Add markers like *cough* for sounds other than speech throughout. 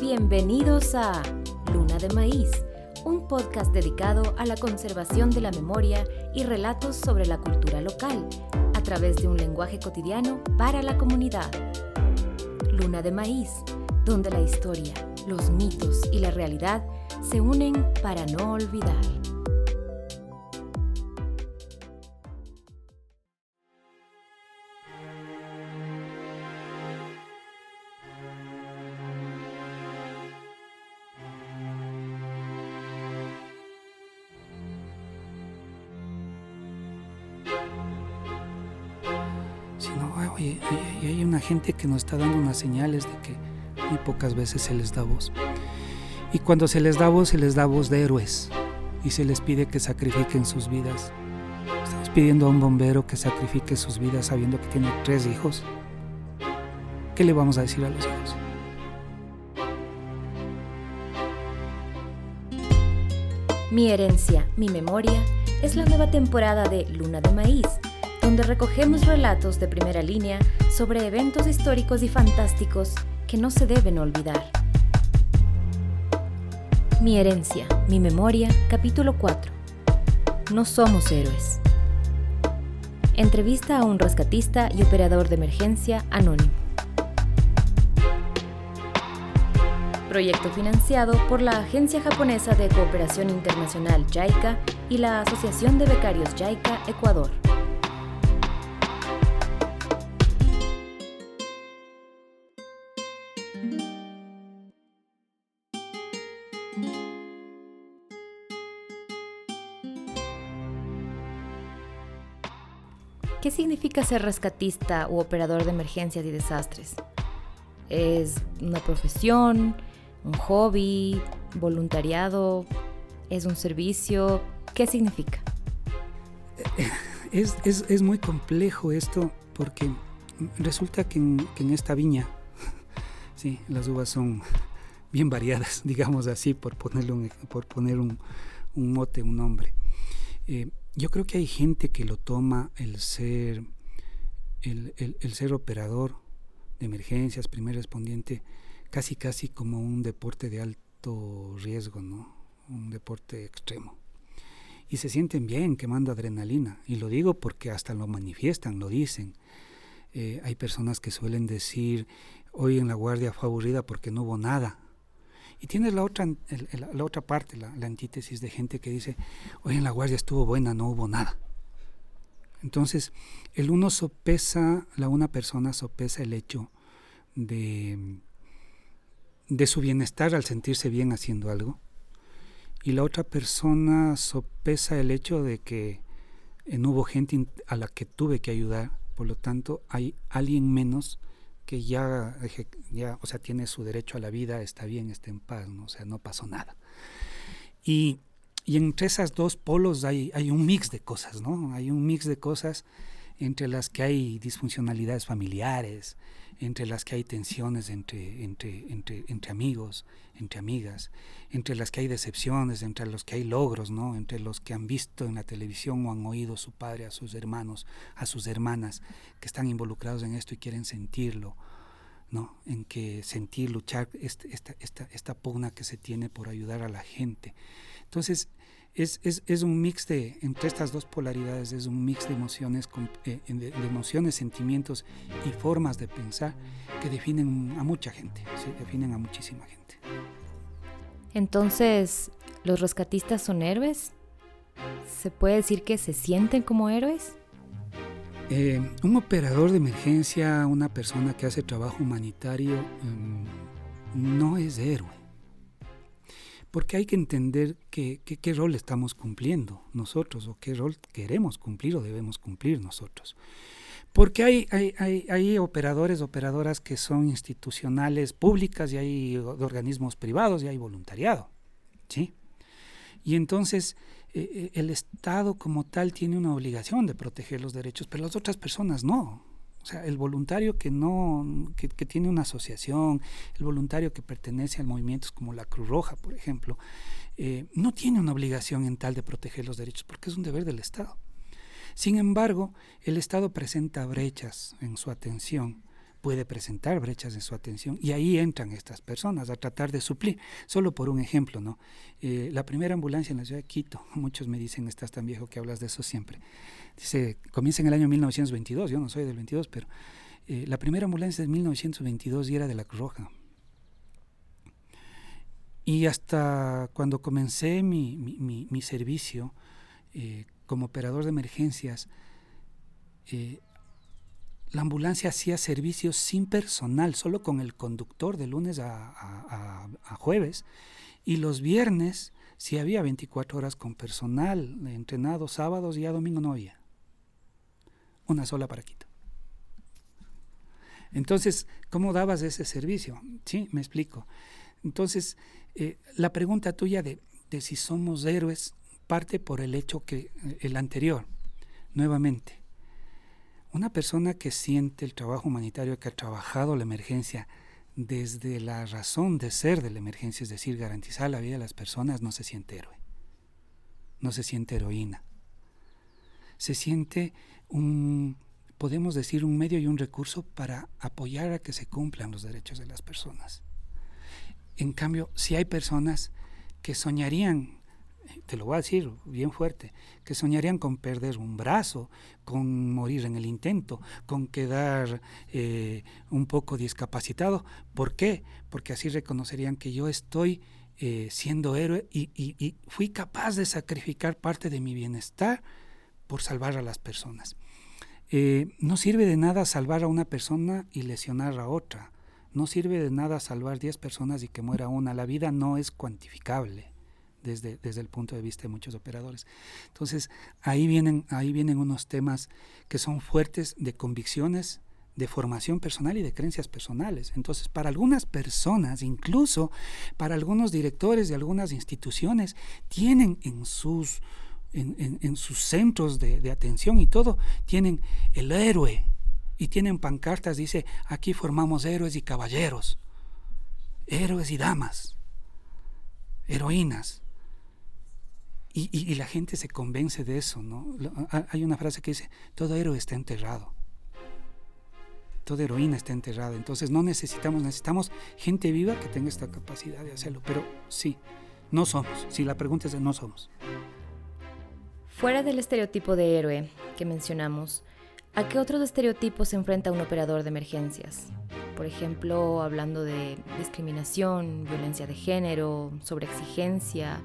Bienvenidos a Luna de Maíz, un podcast dedicado a la conservación de la memoria y relatos sobre la cultura local, a través de un lenguaje cotidiano para la comunidad. Luna de Maíz, donde la historia, los mitos y la realidad se unen para no olvidar. Que nos está dando unas señales de que muy pocas veces se les da voz. Y cuando se les da voz, se les da voz de héroes y se les pide que sacrifiquen sus vidas. Estamos pidiendo a un bombero que sacrifique sus vidas sabiendo que tiene tres hijos. ¿Qué le vamos a decir a los hijos? Mi herencia, mi memoria es la nueva temporada de Luna de Maíz, donde recogemos relatos de primera línea sobre eventos históricos y fantásticos que no se deben olvidar. Mi herencia, mi memoria, capítulo 4. No somos héroes. Entrevista a un rescatista y operador de emergencia anónimo. Proyecto financiado por la Agencia Japonesa de Cooperación Internacional JICA y la Asociación de Becarios JICA Ecuador. Significa ser rescatista u operador de emergencias y desastres? ¿Es una profesión, un hobby, voluntariado? ¿Es un servicio? ¿Qué significa? Es, es, es muy complejo esto porque resulta que en, que en, esta viña, *laughs* sí, las uvas son *laughs* bien variadas, *laughs* digamos así, por ponerle un, por poner un, un mote, un nombre. Eh, yo creo que hay gente que lo toma el ser, el, el, ser operador de emergencias, primer respondiente, casi casi como un deporte de alto riesgo, ¿no? Un deporte extremo. Y se sienten bien quemando adrenalina. Y lo digo porque hasta lo manifiestan, lo dicen. Eh, hay personas que suelen decir, hoy en la guardia fue aburrida porque no hubo nada. Y tienes la otra, la otra parte, la, antítesis de gente que dice, hoy en la guardia estuvo buena, no hubo nada. Entonces, el uno sopesa, la una persona sopesa el hecho de, de su bienestar al sentirse bien haciendo algo. Y la otra persona sopesa el hecho de que eh, no hubo gente a la que tuve que ayudar, por lo tanto hay alguien menos que ya, ya, o sea, tiene su derecho a la vida, está bien, está en paz, ¿no? o sea, no pasó nada. Y, y entre esas dos polos hay, hay, un mix de cosas, ¿no? Hay un mix de cosas entre las que hay disfuncionalidades familiares, entre las que hay tensiones entre, entre, entre, entre amigos, entre amigas, entre las que hay decepciones, entre los que hay logros, ¿no? entre los que han visto en la televisión o han oído a su padre, a sus hermanos, a sus hermanas que están involucrados en esto y quieren sentirlo, ¿no? en que sentir, luchar, este, esta, esta, esta pugna que se tiene por ayudar a la gente. Entonces, es, es, es, un mix de, entre estas dos polaridades, es un mix de emociones, eh, de, de, emociones, sentimientos y formas de pensar que definen a mucha gente, ¿sí? definen a muchísima gente. Entonces, ¿los rescatistas son héroes? ¿Se puede decir que se sienten como héroes? Eh, un operador de emergencia, una persona que hace trabajo humanitario, eh, no es héroe porque hay que entender que, qué rol estamos cumpliendo nosotros o qué rol queremos cumplir o debemos cumplir nosotros. Porque hay, hay, hay, operadores, operadoras que son institucionales públicas y hay organismos privados y hay voluntariado. ¿sí? Y entonces eh, el Estado como tal tiene una obligación de proteger los derechos, pero las otras personas no. O sea, el voluntario que no, que, tiene una asociación, el voluntario que pertenece a movimientos como la Cruz Roja, por ejemplo, eh, no tiene una obligación en tal de proteger los derechos, porque es un deber del Estado. Sin embargo, el Estado presenta brechas en su atención puede presentar brechas en su atención y ahí entran estas personas a tratar de suplir. Solo por un ejemplo, ¿no? Eh, la primera ambulancia en la ciudad de Quito, *laughs* muchos me dicen, estás tan viejo que hablas de eso siempre. Dice, comienza en el año 1922, yo no soy del 22, pero eh, la primera ambulancia de 1922 y era de la Cruz Roja. Y hasta cuando comencé mi, mi, servicio eh, como operador de emergencias, la ambulancia hacía servicios sin personal, solo con el conductor de lunes a, jueves. Y los viernes si había 24 horas con personal entrenado, sábados y a domingo no había. Una sola para Quito. Entonces, ¿cómo dabas ese servicio? Sí, me explico. Entonces, eh, la pregunta tuya de, de si somos héroes parte por el hecho que eh, el anterior, nuevamente, una persona que siente el trabajo humanitario, que ha trabajado la emergencia desde la razón de ser de la emergencia, es decir, garantizar la vida de las personas, no se siente héroe, no se siente heroína. Se siente un, podemos decir, un medio y un recurso para apoyar a que se cumplan los derechos de las personas. En cambio, si hay personas que soñarían te lo voy a decir bien fuerte, que soñarían con perder un brazo, con morir en el intento, con quedar eh, un poco discapacitado. ¿Por qué? Porque así reconocerían que yo estoy eh, siendo héroe y, fui capaz de sacrificar parte de mi bienestar por salvar a las personas. Eh, no sirve de nada salvar a una persona y lesionar a otra. No sirve de nada salvar 10 personas y que muera una. La vida no es cuantificable desde, desde el punto de vista de muchos operadores. Entonces, ahí vienen, ahí vienen unos temas que son fuertes de convicciones, de formación personal y de creencias personales. Entonces, para algunas personas, incluso para algunos directores de algunas instituciones, tienen en sus, en, sus centros de, de, atención y todo, tienen el héroe y tienen pancartas, dice, aquí formamos héroes y caballeros, héroes y damas, heroínas. Y, la gente se convence de eso, ¿no? Hay una frase que dice, todo héroe está enterrado. Toda heroína está enterrada. Entonces no necesitamos, necesitamos gente viva que tenga esta capacidad de hacerlo. Pero sí, no somos. Si la pregunta es no somos. Fuera del estereotipo de héroe que mencionamos, ¿a qué otros estereotipos se enfrenta un operador de emergencias? Por ejemplo, hablando de discriminación, violencia de género, sobreexigencia,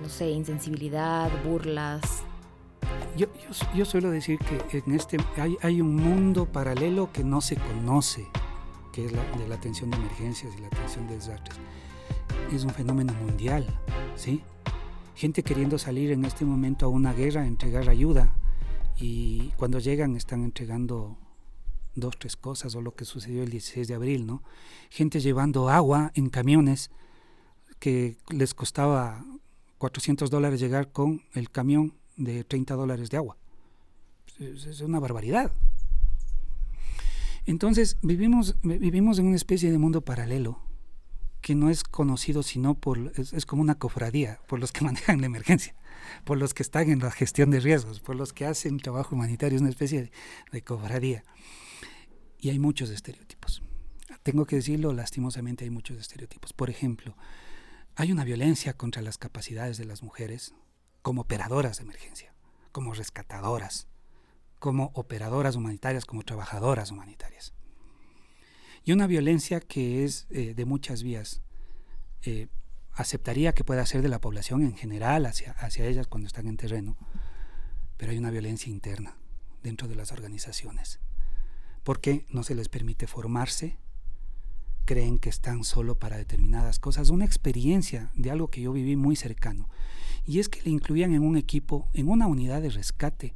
no sé, insensibilidad, burlas. Yo, yo, suelo decir que en este hay, hay, un mundo paralelo que no se conoce, que es la de la atención de emergencias y la atención de desastres. Es un fenómeno mundial, ¿sí? Gente queriendo salir en este momento a una guerra, entregar ayuda, y cuando llegan están entregando dos, tres cosas, o lo que sucedió el 16 de abril, ¿no? Gente llevando agua en camiones que les costaba 400 dólares llegar con el camión de 30 dólares de agua. Es, una barbaridad. Entonces vivimos, vivimos en una especie de mundo paralelo que no es conocido sino por, es, como una cofradía, por los que *laughs* manejan la emergencia, por los que están en la gestión de riesgos, por los que hacen trabajo humanitario, es una especie de, de cofradía. Y hay muchos estereotipos. Tengo que decirlo, lastimosamente hay muchos estereotipos. Por ejemplo, hay una violencia contra las capacidades de las mujeres como operadoras de emergencia, como rescatadoras, como operadoras humanitarias, como trabajadoras humanitarias. Y una violencia que es eh, de muchas vías. Eh, aceptaría que pueda ser de la población en general hacia, hacia ellas cuando están en terreno, pero hay una violencia interna dentro de las organizaciones, porque no se les permite formarse, creen que están solo para determinadas cosas. Una experiencia de algo que yo viví muy cercano. Y es que le incluían en un equipo, en una unidad de rescate,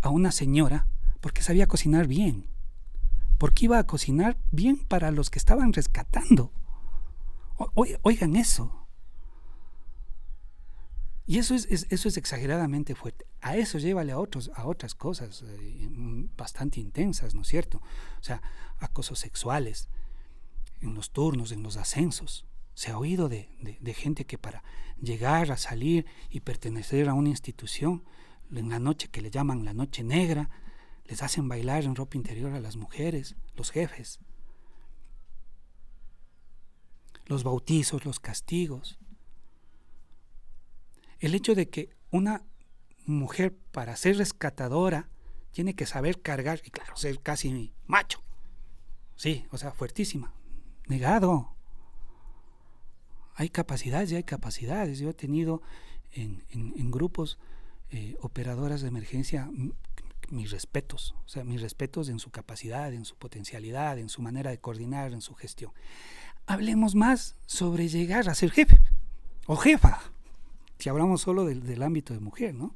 a una señora porque sabía cocinar bien. Porque iba a cocinar bien para los que estaban rescatando. oigan eso. Y eso es, eso es exageradamente fuerte. A eso llévale a, otros, a otras cosas eh, bastante intensas, ¿no es cierto? O sea, acosos sexuales, en los turnos, en los ascensos. Se ha oído de, gente que para llegar a salir y pertenecer a una institución, en la noche que le llaman la noche negra, Les hacen bailar en ropa interior a las mujeres, los jefes. Los bautizos, los castigos. El hecho de que una mujer para ser rescatadora tiene que saber cargar y claro, ser casi macho. Sí, o sea, fuertísima. Negado. Hay capacidades y hay capacidades. Yo he tenido en, grupos eh, operadoras de emergencia mis respetos, o sea, mis respetos en su capacidad, en su potencialidad, en su manera de coordinar, en su gestión. Hablemos más sobre llegar a ser jefe o jefa, si hablamos solo del, ámbito de mujer, ¿no?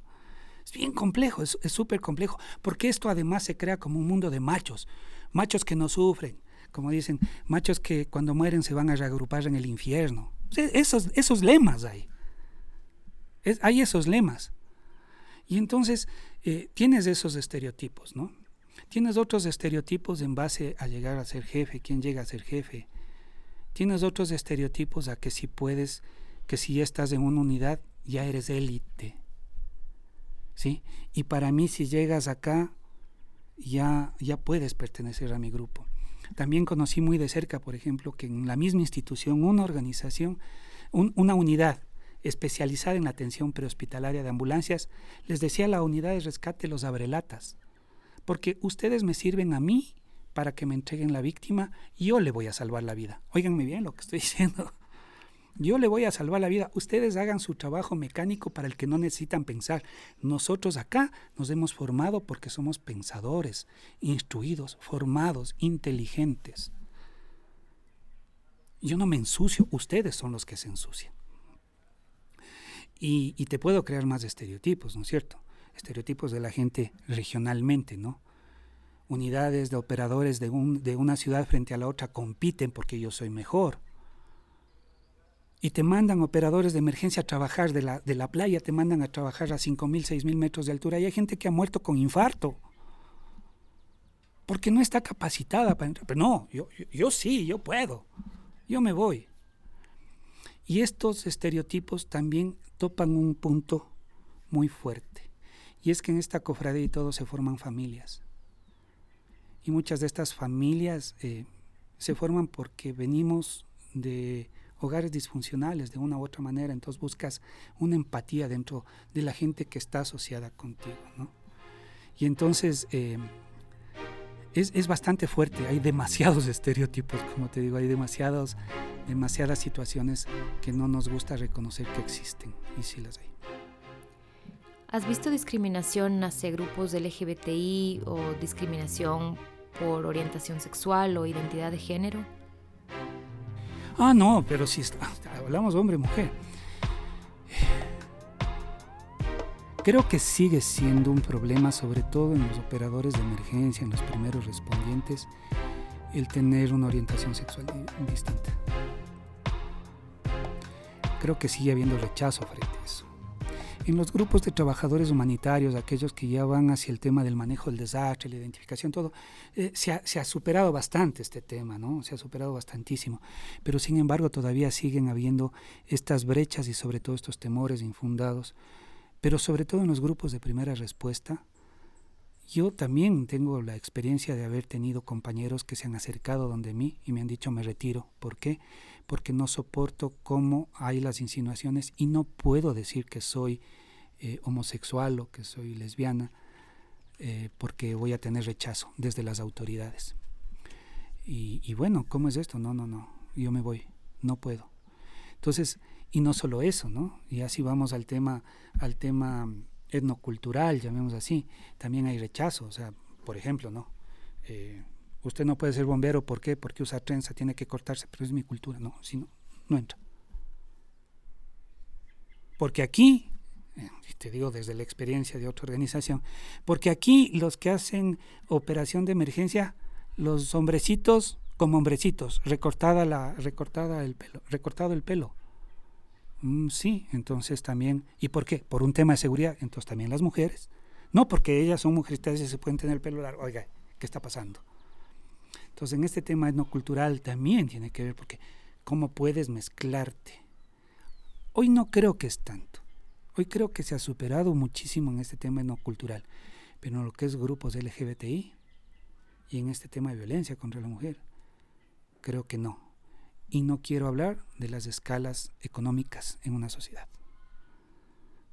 Es bien complejo, es súper complejo, porque esto además se crea como un mundo de machos, machos que no sufren, como dicen, machos que cuando mueren se van a reagrupar en el infierno. esos, esos lemas hay. hay esos lemas. Y entonces eh, tienes esos estereotipos, ¿no? Tienes otros estereotipos en base a llegar a ser jefe, quién llega a ser jefe. Tienes otros estereotipos a que si puedes, que si ya estás en una unidad, ya eres élite. ¿Sí? Y para mí si llegas acá, ya, ya puedes pertenecer a mi grupo. También conocí muy de cerca, por ejemplo, que en la misma institución, una organización, una unidad especializada en atención prehospitalaria de ambulancias, les decía a la unidad de rescate los abrelatas, porque ustedes me sirven a mí para que me entreguen la víctima y yo le voy a salvar la vida. Óiganme bien lo que estoy *laughs* diciendo. Yo le voy a salvar la vida. Ustedes hagan su trabajo mecánico para el que no necesitan pensar. Nosotros acá nos hemos formado porque somos pensadores, instruidos, formados, inteligentes. Yo no me ensucio, ustedes son los que se ensucian. Y, te puedo crear más estereotipos, ¿no es cierto? Estereotipos de la gente regionalmente, ¿no? Unidades de operadores de, un, de una ciudad frente a la otra compiten porque yo soy mejor. Y te mandan operadores de emergencia a trabajar de la, de la playa, te mandan a trabajar a 5.000, 6.000 metros de altura. Y hay gente que ha muerto con infarto. Porque no está capacitada para entrar. Pero no, yo, yo sí, yo puedo. Yo me voy. Y estos estereotipos también topan un punto muy fuerte. Y es que en esta cofradía y todo se forman familias. Y muchas de estas familias eh, se forman porque venimos de hogares disfuncionales de una u otra manera, entonces buscas una empatía dentro de la gente que está asociada contigo. Y entonces eh, es, es, bastante fuerte, hay demasiados *laughs* estereotipos, como te digo, hay demasiados, demasiadas situaciones que no nos gusta reconocer que existen, y sí las hay. ¿Has visto discriminación hacia grupos LGBTI o discriminación por orientación sexual o identidad de género? Ah, no, pero si hablamos hombre-mujer. Creo que sigue siendo un problema, sobre todo en los operadores de emergencia, en los primeros respondientes, el tener una orientación sexual distinta. Creo que sigue habiendo rechazo frente a eso. En los grupos de trabajadores humanitarios, aquellos que ya van hacia el tema del manejo del desastre, la identificación, todo, eh, se, ha, se, ha, superado bastante este tema, ¿no? Se ha superado bastantísimo. Pero sin embargo todavía siguen habiendo estas brechas y sobre todo estos temores infundados pero sobre todo en los grupos de primera respuesta, yo también tengo la experiencia de haber tenido compañeros que se han acercado donde mí y me han dicho me retiro. ¿Por qué? Porque no soporto cómo hay las insinuaciones y no puedo decir que soy eh, homosexual o que soy lesbiana eh, porque voy a tener rechazo desde las autoridades. Y, y bueno, ¿cómo es esto? No, no, no, yo me voy, no puedo. Entonces, y no solo eso, ¿no? Y así vamos al tema, al tema etnocultural, llamemos así. También hay rechazo, o sea, por ejemplo, ¿no? Eh, usted no puede ser bombero, ¿por qué? Porque usa trenza, tiene que cortarse, pero es mi cultura, no, si no, no entra. Porque aquí, eh, te digo desde la experiencia de otra organización, porque aquí los que hacen operación de emergencia, los hombrecitos como hombrecitos, recortada la, recortada el pelo, recortado el pelo. Mm, sí, entonces también, ¿y por qué? Por un tema de seguridad, entonces también las mujeres. No porque ellas son mujeres y se pueden tener el pelo largo. Oiga, ¿qué está pasando? Entonces en este tema etnocultural también tiene que ver porque cómo puedes mezclarte. Hoy no creo que es tanto. Hoy creo que se ha superado muchísimo en este tema etnocultural. pero en lo que es grupos LGBTI y en este tema de violencia contra la mujer, creo que no. Y no quiero hablar de las escalas económicas en una sociedad.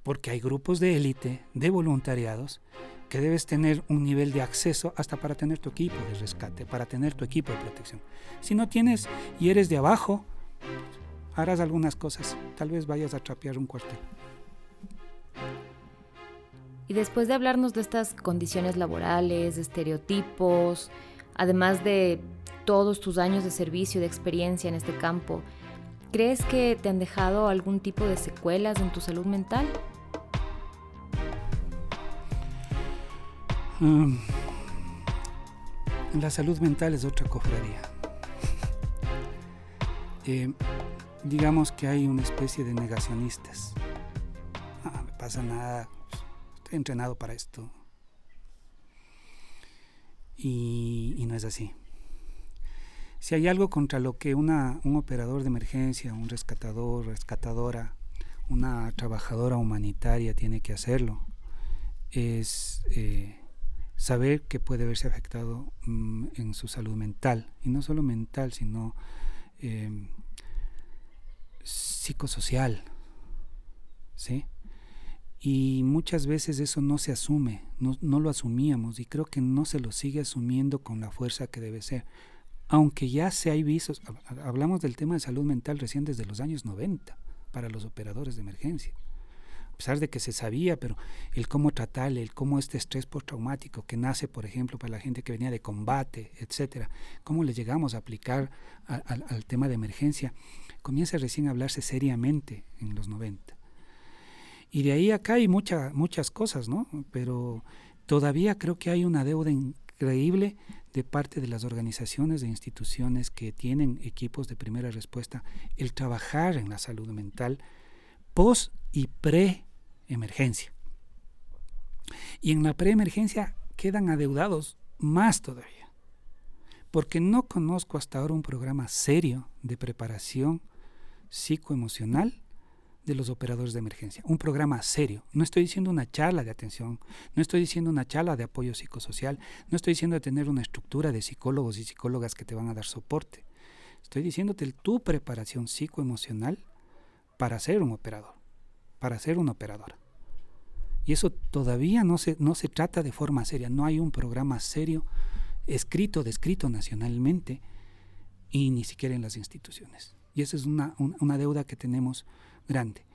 Porque hay grupos de élite, de voluntariados, que debes tener un nivel de acceso hasta para tener tu equipo de rescate, para tener tu equipo de protección. Si no tienes y eres de abajo, harás algunas cosas. Tal vez vayas a trapear un cuartel. Y después de hablarnos de estas condiciones laborales, estereotipos, además de todos tus años de servicio y de experiencia en este campo, ¿crees que te han dejado algún tipo de secuelas en tu salud mental? Mm. la salud mental es otra cofradía. *laughs* Eh, digamos que hay una especie de negacionistas. No ah, me pasa nada, estoy entrenado para esto. Y, no es así. Si hay algo contra lo que una, un operador de emergencia, un rescatador, rescatadora, una trabajadora humanitaria tiene que hacerlo, es eh, saber que puede verse afectado mm, en su salud mental, y no solo mental, sino em, psicosocial, ¿sí? Y muchas veces eso no se asume, no, no, lo asumíamos y creo que no se lo sigue asumiendo con la fuerza que debe ser. Aunque ya se hay visos, hablamos del tema de salud mental recién desde los años 90 para los operadores de emergencia a pesar de que se sabía, pero el cómo tratarle, el cómo este estrés postraumático que nace, por ejemplo, para la gente que venía de combate, etcétera, cómo le llegamos a aplicar al tema de emergencia, comienza recién a hablarse seriamente en los 90. Y de ahí acá hay mucha, muchas cosas, ¿no? Pero todavía creo que hay una deuda increíble de parte de las organizaciones e instituciones que tienen equipos de primera respuesta, el trabajar en la salud mental post y pre emergencia. Y en la preemergencia quedan adeudados más todavía, porque no conozco hasta ahora un programa serio de preparación psicoemocional de los operadores de emergencia. Un programa serio. No estoy diciendo una charla de atención, no estoy diciendo una charla de apoyo psicosocial, no estoy diciendo tener una estructura de psicólogos y psicólogas que te van a dar soporte. Estoy diciéndote tu preparación psicoemocional para ser un operador para ser un operador. Y eso todavía no se, no se trata de forma seria, no hay un programa serio escrito, descrito nacionalmente y ni siquiera en las instituciones. Y esa es una, deuda que tenemos grande.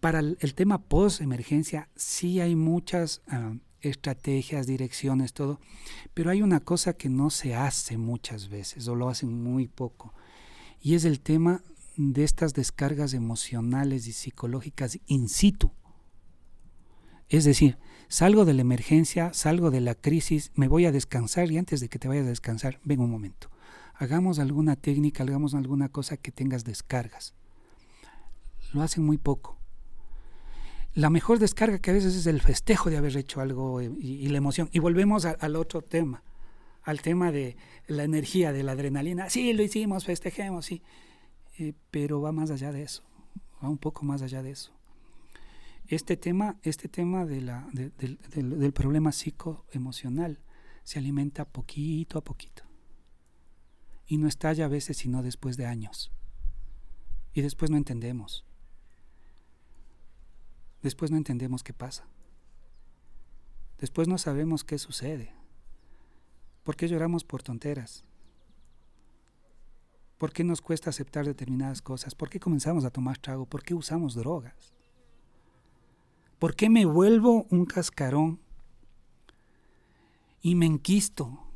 Para el, tema post-emergencia sí hay muchas ah, estrategias, direcciones, todo, pero hay una cosa que no se hace muchas veces o lo hacen muy poco y es el tema de estas descargas emocionales y psicológicas in situ. Es decir, salgo de la emergencia, salgo de la crisis, me voy a descansar y antes de que te vayas a descansar, ven un momento. Hagamos alguna técnica, hagamos alguna cosa que tengas descargas. Lo hacen muy poco. La mejor descarga que a veces es el festejo de haber hecho algo y, la emoción. Y volvemos al otro tema, al tema de la energía, de la adrenalina. Sí, lo hicimos, festejemos, sí. Eh, pero va más allá de eso, va un poco más allá de eso. Este tema, este tema de la, del problema psicoemocional se alimenta poquito a poquito y no estalla a veces sino después de años. Y después no entendemos. Después no entendemos qué pasa. Después no sabemos qué sucede. ¿Por qué lloramos por tonteras? ¿Por qué nos cuesta aceptar determinadas cosas? ¿Por qué comenzamos a tomar trago? ¿Por qué usamos drogas? ¿Por qué me vuelvo un cascarón y me enquisto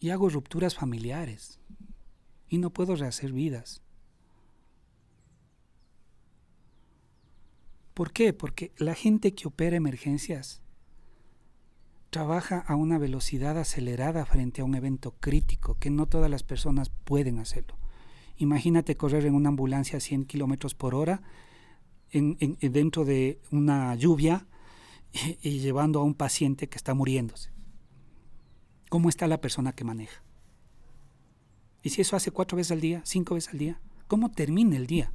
y hago rupturas familiares y no puedo rehacer vidas? ¿Por qué? Porque la gente que opera emergencias trabaja a una velocidad acelerada frente a un evento crítico que no todas las personas pueden hacerlo. Imagínate correr en una ambulancia a 100 kilómetros por hora en, dentro de una lluvia *laughs* y, llevando a un paciente que está muriéndose. ¿Cómo está la persona que maneja? Y si eso hace cuatro veces al día, cinco veces al día, ¿cómo termina el día?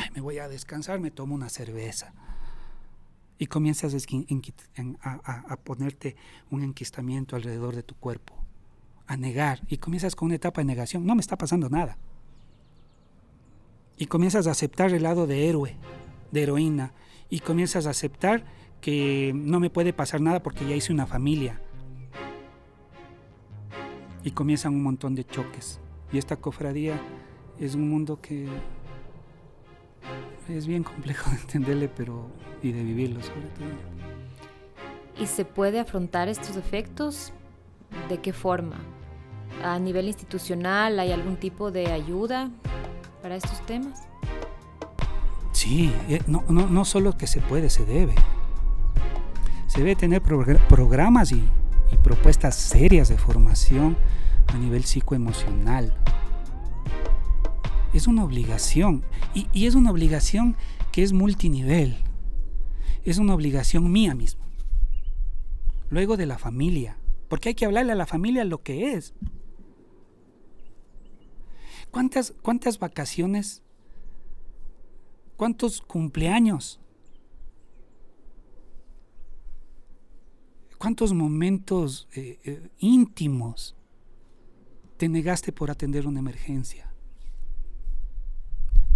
Ay, me voy a descansar, me tomo una cerveza. y comienzas a, ponerte un enquistamiento alrededor de tu cuerpo, a negar, y comienzas con una etapa de negación, no me está pasando nada. Y comienzas a aceptar el lado de héroe, de heroína, y comienzas a aceptar que no me puede pasar nada porque ya hice una familia. Y comienzan un montón de choques. Y esta cofradía es un mundo que es bien complejo de entenderle, pero y de vivirlo sobre todo. ¿Y se puede afrontar estos efectos? ¿De qué forma? ¿A nivel institucional hay algún tipo de ayuda para estos temas? Sí, eh, no, no, no solo que se puede, se debe. Se debe tener programas y, y propuestas serias de formación a nivel psicoemocional, es una obligación. Y, es una obligación que es multinivel. Es una obligación mía mismo. Luego de la familia. Porque hay que hablarle a la familia lo que es. ¿Cuántas, cuántas vacaciones? ¿Cuántos cumpleaños? ¿Cuántos momentos eh, eh, íntimos te negaste por atender una emergencia?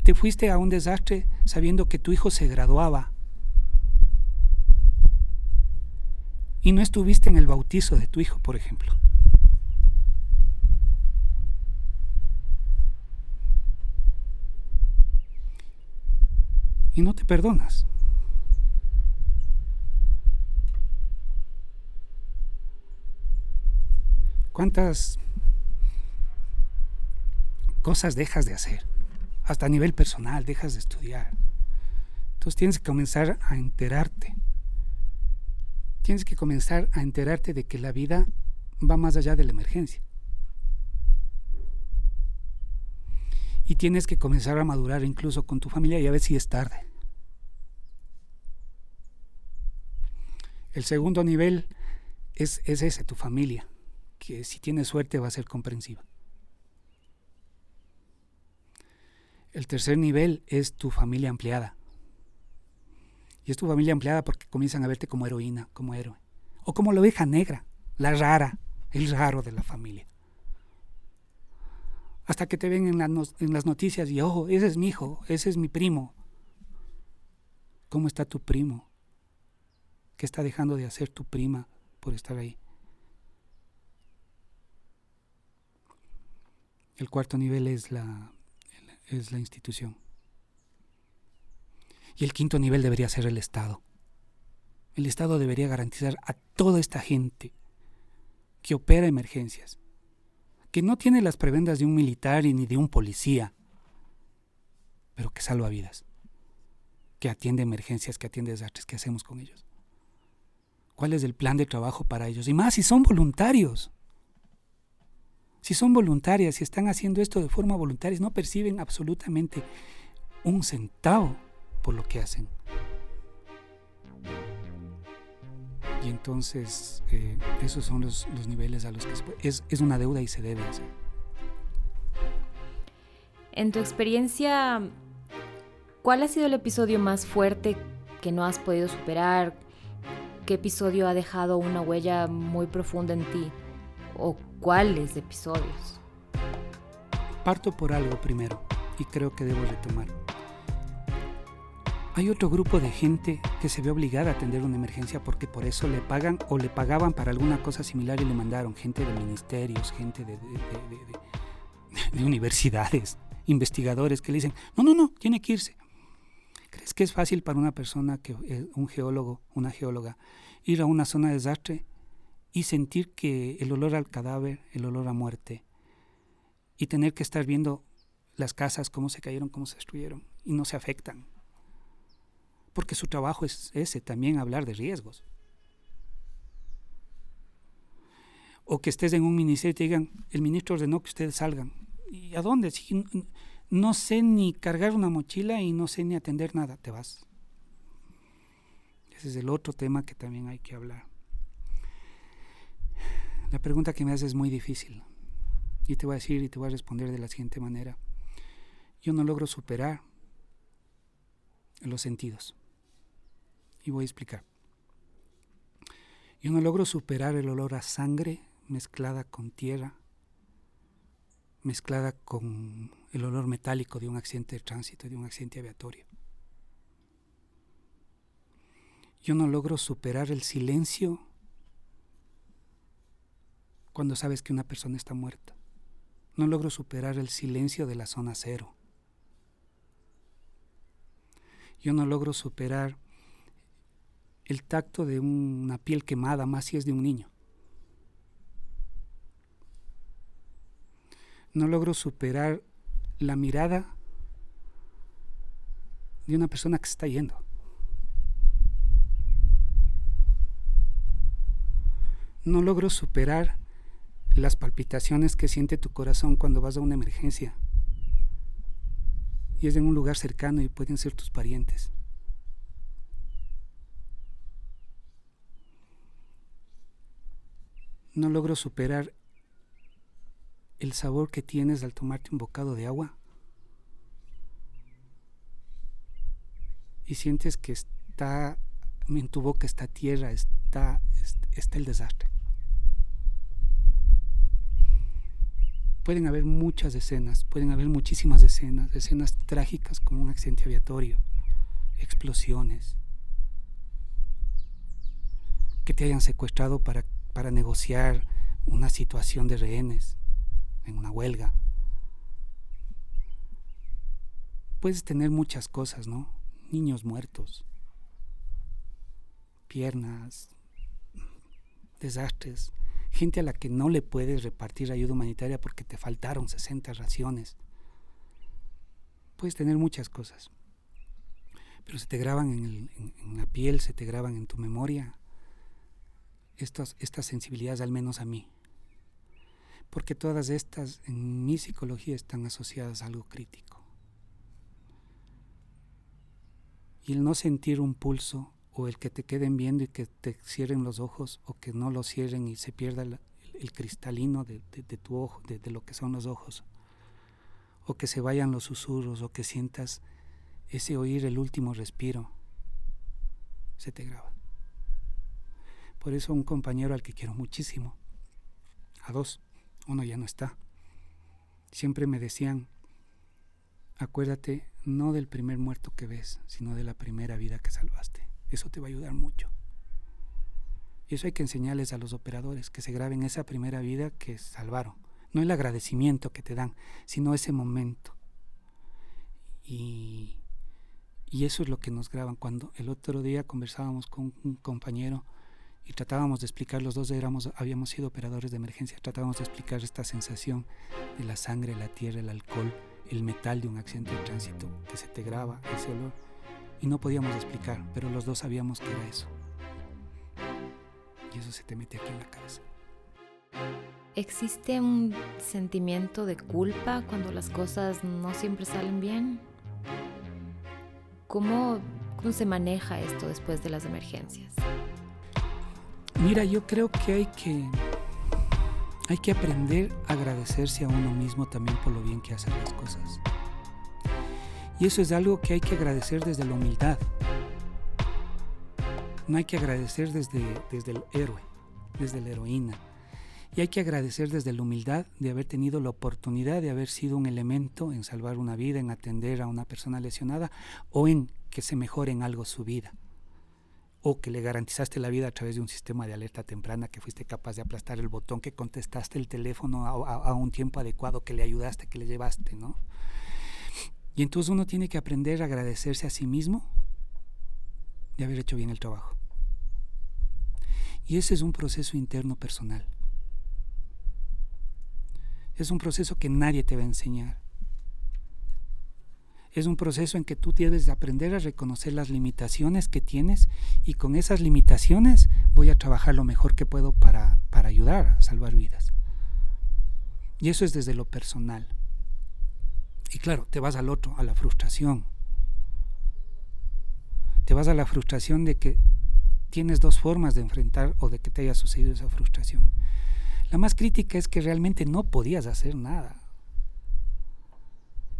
Te fuiste a un desastre sabiendo que tu hijo se graduaba. Y no estuviste en el bautizo de tu hijo, por ejemplo. Y no te perdonas. ¿Cuántas cosas dejas de hacer? Hasta a nivel personal, dejas de estudiar. Entonces tienes que comenzar a enterarte. Tienes que comenzar a enterarte de que la vida va más allá de la emergencia. Y tienes que comenzar a madurar incluso con tu familia y a ver si es tarde. El segundo nivel es, es ese, tu familia, que si tienes suerte va a ser comprensiva. El tercer nivel es tu familia ampliada. Y es tu familia ampliada porque comienzan a verte como heroína, como héroe. O como la oveja negra, la rara, el raro de la familia. Hasta que te ven en, en las noticias y, ojo, ese es mi hijo, ese es mi primo. ¿Cómo está tu primo? ¿Qué está dejando de hacer tu prima por estar ahí? El cuarto nivel es la es la institución. Y el quinto nivel debería ser el Estado. El Estado debería garantizar a toda esta gente que opera emergencias, que no tiene las prebendas de un militar ni de un policía, pero que salva vidas, que atiende emergencias, que atiende desastres, ¿qué hacemos con ellos? ¿Cuál es el plan de trabajo para ellos? Y más si son voluntarios. Si son voluntarias, si están haciendo esto de forma voluntaria, no perciben absolutamente un centavo por lo que hacen. Y entonces eh, esos son los, niveles a los que es, es una deuda y se debe hacer. En tu experiencia, ¿cuál ha sido el episodio más fuerte que no has podido superar? ¿Qué episodio ha dejado una huella muy profunda en ti? ¿O cuáles episodios? Parto por algo primero y creo que debo retomar. Hay otro grupo de gente que se ve obligada a atender una emergencia porque por eso le pagan o le pagaban para alguna cosa similar y le mandaron gente de ministerios, gente de, de *laughs* universidades, investigadores que le dicen, no, no, no, tiene que irse. ¿Crees que es fácil para una persona, que eh, un geólogo, una geóloga, ir a una zona de desastre y sentir que el olor al cadáver, el olor a muerte, y tener que estar viendo las casas, cómo se cayeron, cómo se destruyeron, y no se afectan. Porque su trabajo es ese, también hablar de riesgos. O que estés en un ministerio y te digan, el ministro ordenó que ustedes salgan. ¿Y a dónde? Si no sé ni cargar una mochila y no sé ni atender nada, te vas. Ese es el otro tema que también hay que hablar. La pregunta que me haces es muy difícil. Y te voy a decir y te voy a responder de la siguiente manera. Yo no logro superar los sentidos. Y voy a explicar. Yo no logro superar el olor a sangre mezclada con tierra, mezclada con el olor metálico de un accidente de tránsito, de un accidente aviatorio. Yo no logro superar el silencio cuando sabes que una persona está muerta. No logro superar el silencio de la zona cero. Yo no logro superar el tacto de una piel quemada, más si es de un niño. No logro superar la mirada de una persona que está yendo. No logro superar las palpitaciones que siente tu corazón cuando vas a una emergencia. Y es en un lugar cercano y pueden ser tus parientes. No logro superar el sabor que tienes al tomarte un bocado de agua. Y sientes que está en tu boca esta tierra, está, está el desastre. Pueden haber muchas escenas, pueden haber muchísimas escenas, escenas trágicas como un accidente aviatorio, explosiones, que te hayan secuestrado para, para negociar una situación de rehenes en una huelga. Puedes tener muchas cosas, ¿no? Niños muertos, piernas, desastres, gente a la que no le puedes repartir ayuda humanitaria porque te faltaron 60 raciones. Puedes tener muchas cosas, pero se te graban en, la piel, se te graban en tu memoria estas, estas sensibilidades, al menos a mí. Porque todas estas en mi psicología están asociadas a algo crítico. Y el no sentir un pulso o el que te queden viendo y que te cierren los ojos o que no los cierren y se pierda el, cristalino de, tu ojo, de, de, lo que son los ojos, o que se vayan los susurros o que sientas ese oír el último respiro, se te graba. Por eso un compañero al que quiero muchísimo, a dos, uno ya no está, siempre me decían, acuérdate no del primer muerto que ves, sino de la primera vida que salvaste. Eso te va a ayudar mucho. Y eso hay que enseñarles a los operadores, que se graben esa primera vida que salvaron. No el agradecimiento que te dan, sino ese momento. Y, y eso es lo que nos graban. Cuando el otro día conversábamos con un compañero y tratábamos de explicar, los dos éramos, habíamos sido operadores de emergencia, tratábamos de explicar esta sensación de la sangre, la tierra, el alcohol, el metal de un accidente de tránsito, que se te graba, ese olor y no podíamos explicar, pero los dos sabíamos que era eso. Y eso se te mete aquí en la cabeza. ¿Existe un sentimiento de culpa cuando las cosas no siempre salen bien? ¿Cómo, cómo se maneja esto después de las emergencias? Mira, yo creo que hay que hay que aprender a agradecerse a uno mismo también por lo bien que hacen las cosas. Y eso es algo que hay que agradecer desde la humildad. No hay que agradecer desde, desde el héroe, desde la heroína. Y hay que agradecer desde la humildad de haber tenido la oportunidad de haber sido un elemento en salvar una vida, en atender a una persona lesionada o en que se mejore en algo su vida. O que le garantizaste la vida a través de un sistema de alerta temprana, que fuiste capaz de aplastar el botón, que contestaste el teléfono a, a un tiempo adecuado, que le ayudaste, que le llevaste, ¿no? Y entonces uno tiene que aprender a agradecerse a sí mismo de haber hecho bien el trabajo. Y ese es un proceso interno personal. Es un proceso que nadie te va a enseñar. Es un proceso en que tú debes aprender a reconocer las limitaciones que tienes y con esas limitaciones voy a trabajar lo mejor que puedo para, para ayudar a salvar vidas. Y eso es desde lo personal. Y claro, te vas al otro, a la frustración. Te vas a la frustración de que tienes dos formas de enfrentar o de que te haya sucedido esa frustración. La más crítica es que realmente no podías hacer nada.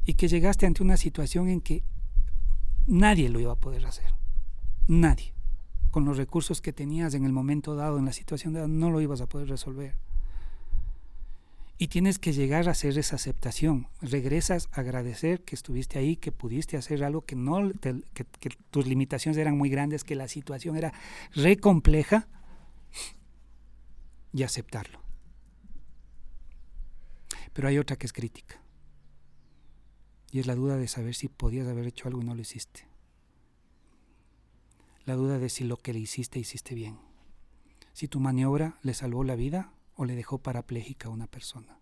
Y que llegaste ante una situación en que nadie lo iba a poder hacer. Nadie. con los recursos que tenías en el momento dado, en la situación dada, no lo ibas a poder resolver. Y tienes que llegar a hacer esa aceptación. Regresas a agradecer que estuviste ahí, que pudiste hacer algo, que, no que, tus limitaciones eran muy grandes, que la situación era re compleja y aceptarlo. Pero hay otra que es crítica. Y es la duda de saber si podías haber hecho algo y no lo hiciste. La duda de si lo que le hiciste hiciste bien. Si tu maniobra le salvó la vida o le dejó parapléjica a una persona.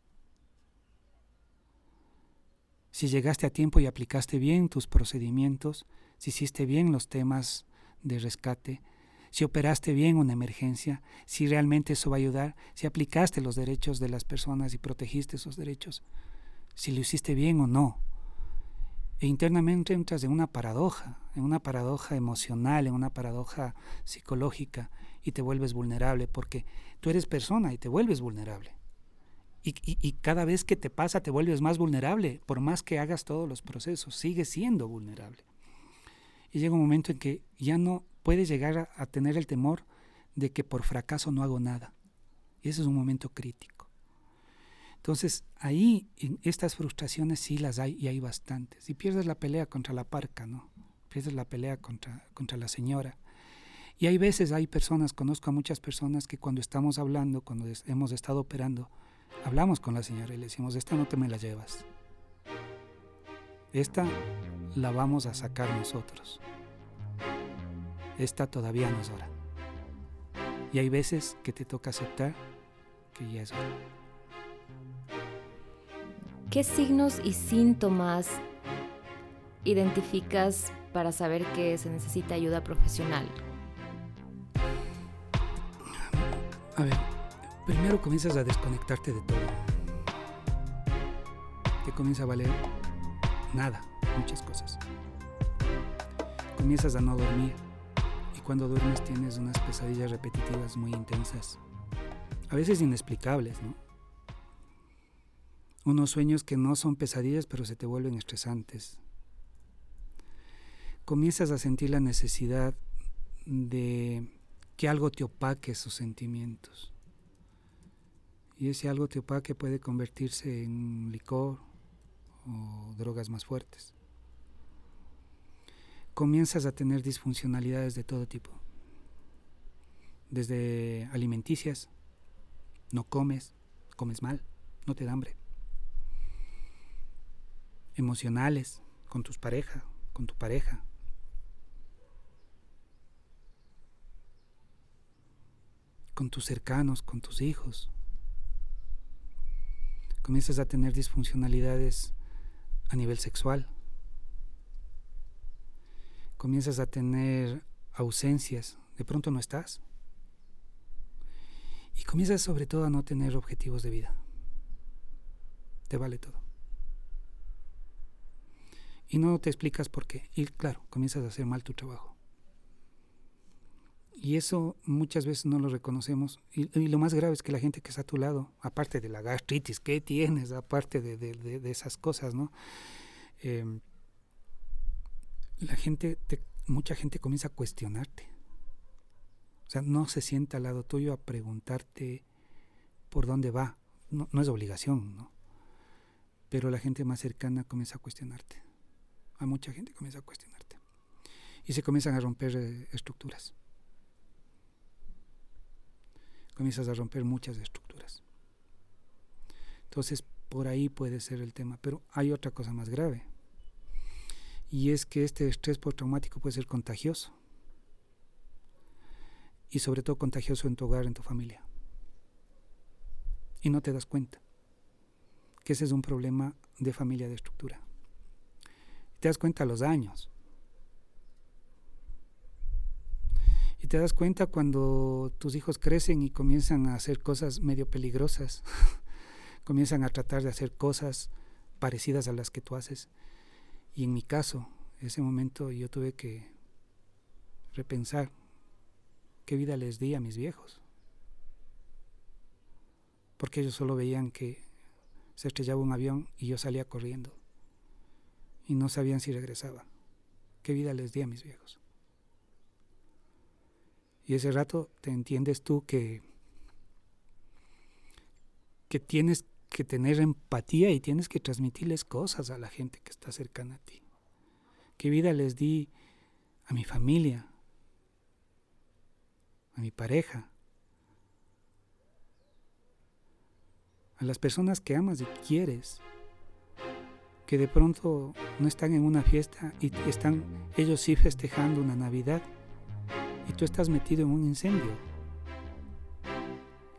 Si llegaste a tiempo y aplicaste bien tus procedimientos, si hiciste bien los temas de rescate, si operaste bien una emergencia, si realmente eso va a ayudar, si aplicaste los derechos de las personas y protegiste esos derechos, si lo hiciste bien o no. E internamente entras en una paradoja, en una paradoja emocional, en una paradoja psicológica y te vuelves vulnerable porque tú eres persona y te vuelves vulnerable. Y, y, cada vez que te pasa te vuelves más vulnerable, por más que hagas todos los procesos, sigues siendo vulnerable. Y llega un momento en que ya no puedes llegar a, tener el temor de que por fracaso no hago nada. Y ese es un momento crítico. Entonces, ahí, en estas frustraciones sí las hay y hay bastantes. Y pierdes la pelea contra la parca, ¿no? Pierdes la pelea contra, contra la señora. Y hay veces, hay personas, conozco a muchas personas que cuando estamos hablando, cuando hemos estado operando, hablamos con la señora y le decimos, esta no te me la llevas. Esta la vamos a sacar nosotros esta todavía no es hora. Y hay veces que te toca aceptar que ya es hora. ¿Qué signos y síntomas identificas para saber que se necesita ayuda profesional? A ver, primero comienzas a desconectarte de todo. Te comienza a valer nada, muchas cosas. Comienzas a no dormir cuando duermes tienes unas pesadillas repetitivas muy intensas, a veces inexplicables, ¿no? Unos sueños que no son pesadillas pero se te vuelven estresantes. Comienzas a sentir la necesidad de que algo te opaque esos sentimientos. Y ese algo te opaque puede convertirse en licor o drogas más fuertes comienzas a tener disfuncionalidades de todo tipo. Desde alimenticias, no comes, comes mal, no te da hambre. Emocionales, con tus pareja, con tu pareja. Con tus cercanos, con tus hijos. Comienzas a tener disfuncionalidades a nivel sexual comienzas a tener ausencias, de pronto no estás. Y comienzas sobre todo a no tener objetivos de vida. Te vale todo. Y no te explicas por qué. Y claro, comienzas a hacer mal tu trabajo. Y eso muchas veces no lo reconocemos. Y, lo más grave es que la gente que está a tu lado, aparte de la gastritis que tienes, aparte de, esas cosas, ¿no? Eh, la gente, mucha gente comienza a cuestionarte. O sea, no se sienta al lado tuyo a preguntarte por dónde va. No, es obligación, ¿no? Pero la gente más cercana comienza a cuestionarte. A mucha gente comienza a cuestionarte. Y se comienzan a romper eh, estructuras. Comienzas a romper muchas estructuras. Entonces, por ahí puede ser el tema. Pero hay otra cosa más grave y es que este estrés postraumático puede ser contagioso y sobre todo contagioso en tu hogar, en tu familia. Y no te das cuenta que ese es un problema de familia de estructura. te das cuenta a los años. Te das cuenta cuando tus hijos crecen y comienzan a hacer cosas medio peligrosas, *laughs* comienzan a tratar de hacer cosas parecidas a las que tú haces y en mi caso, ese momento yo tuve que repensar qué vida les di a mis viejos. Porque ellos solo veían que se estrellaba un avión y yo salía corriendo. Y no sabían si regresaba. ¿Qué vida les di a mis viejos? Y ese rato te entiendes tú que, que tienes que tener empatía y tienes que transmitirles cosas a la gente que está cercana a ti. ¿Qué vida les di a mi familia, a mi pareja, a las personas que amas y quieres? que de pronto no están en una fiesta y están ellos sí festejando una Navidad y tú estás metido en un incendio.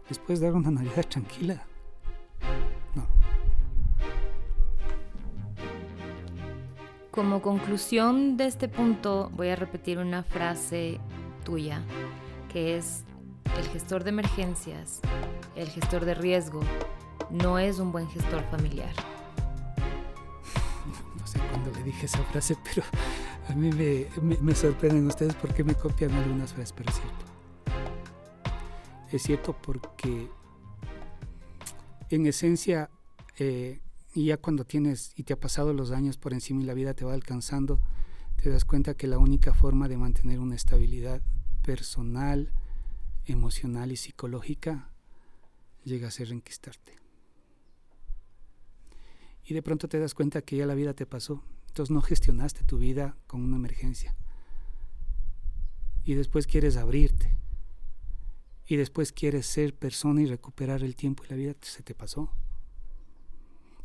¿Les puedes dar una Navidad tranquila? No. Como conclusión de este punto voy a repetir una frase tuya, que es el gestor de emergencias, el gestor de riesgo, no es un buen gestor familiar *laughs* cuando le dije esa frase, pero a mí me, sorprenden ustedes porque me copian algunas frases, pero es cierto. Es cierto porque en esencia, eh, ya cuando tienes y te ha pasado los años por encima y la vida te va alcanzando, te das cuenta que la única forma de mantener una estabilidad personal, emocional y psicológica llega a ser reconquistarte y de pronto te das cuenta que ya la vida te pasó. Entonces no gestionaste tu vida con una emergencia. Y después quieres abrirte. Y después quieres ser persona y recuperar el tiempo y la vida se te pasó.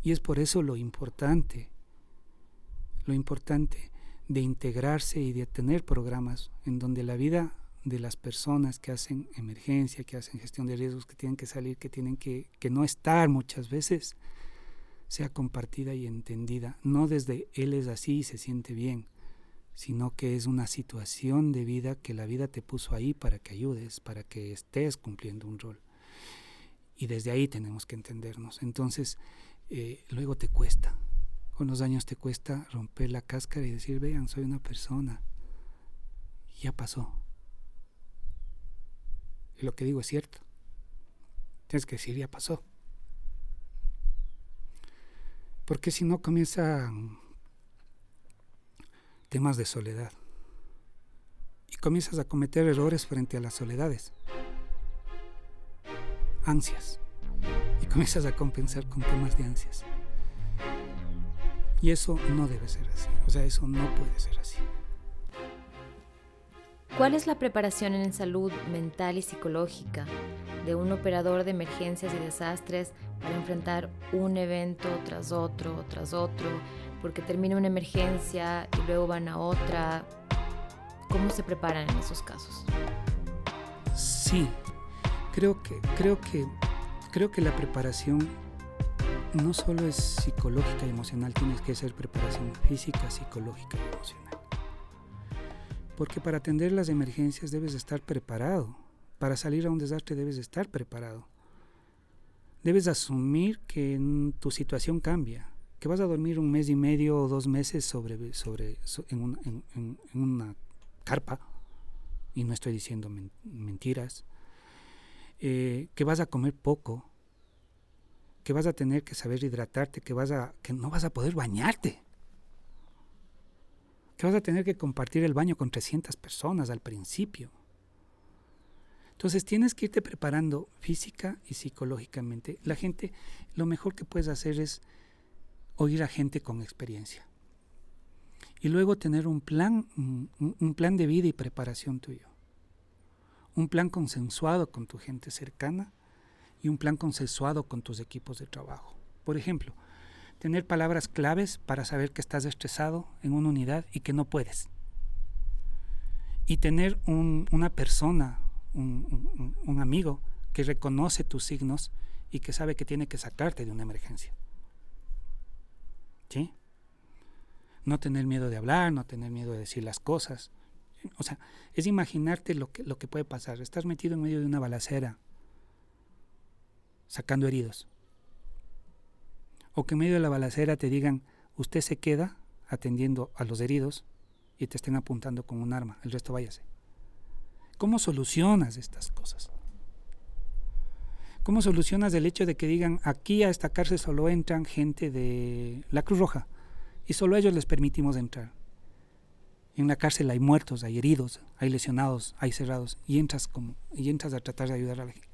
Y es por eso lo importante, lo importante de integrarse y de tener programas en donde la vida de las personas que hacen emergencia, que hacen gestión de riesgos, que tienen que salir, que tienen que, que no estar muchas veces, sea compartida y entendida, no desde él es así y se siente bien, sino que es una situación de vida que la vida te puso ahí para que ayudes, para que estés cumpliendo un rol. Y desde ahí tenemos que entendernos. Entonces, eh, luego te cuesta, con los años te cuesta romper la cáscara y decir, vean, soy una persona. ya pasó. Y lo que digo es cierto. Tienes que decir, ya pasó. Porque si no comienzan temas de soledad. Y comienzas a cometer errores frente a las soledades. Ansias. Y comienzas a compensar con temas de ansias. Y eso no debe ser así. O sea, eso no puede ser así. ¿Cuál es la preparación en salud mental y psicológica de un operador de emergencias y desastres para enfrentar un evento tras otro, tras otro, porque termina una emergencia y luego van a otra. ¿Cómo se preparan en esos casos? Sí, creo que, creo que, creo que la preparación no solo es psicológica y emocional, tienes que ser preparación física, psicológica y emocional. Porque para atender las emergencias debes estar preparado para salir a un desastre debes estar preparado. Debes asumir que en tu situación cambia, que vas a dormir un mes y medio o dos meses sobre, sobre, en, una carpa, y no estoy diciendo mentiras, eh, que vas a comer poco, que vas a tener que saber hidratarte, que, vas a, que no vas a poder bañarte, que vas a tener que compartir el baño con 300 personas al principio entonces tienes que irte preparando física y psicológicamente. La gente, lo mejor que puedes hacer es oír a gente con experiencia. Y luego tener un plan, un, plan de vida y preparación tuyo. Un plan consensuado con tu gente cercana y un plan consensuado con tus equipos de trabajo. Por ejemplo, tener palabras claves para saber que estás estresado en una unidad y que no puedes. Y tener una persona un, amigo que reconoce tus signos y que sabe que tiene que sacarte de una emergencia. ¿Sí? No tener miedo de hablar, no tener miedo de decir las cosas. O sea, es imaginarte lo que, lo que puede pasar. Estás metido en medio de una balacera, sacando heridos. O que en medio de la balacera te digan, usted se queda atendiendo a los heridos y te estén apuntando con un arma, el resto váyase. ¿Cómo solucionas estas cosas? ¿Cómo solucionas el hecho de que digan aquí a esta cárcel solo entran gente de la Cruz Roja y solo a ellos les permitimos entrar? En la cárcel hay muertos, hay heridos, hay lesionados, hay cerrados, y entras, como, y entras a tratar de ayudar a la gente.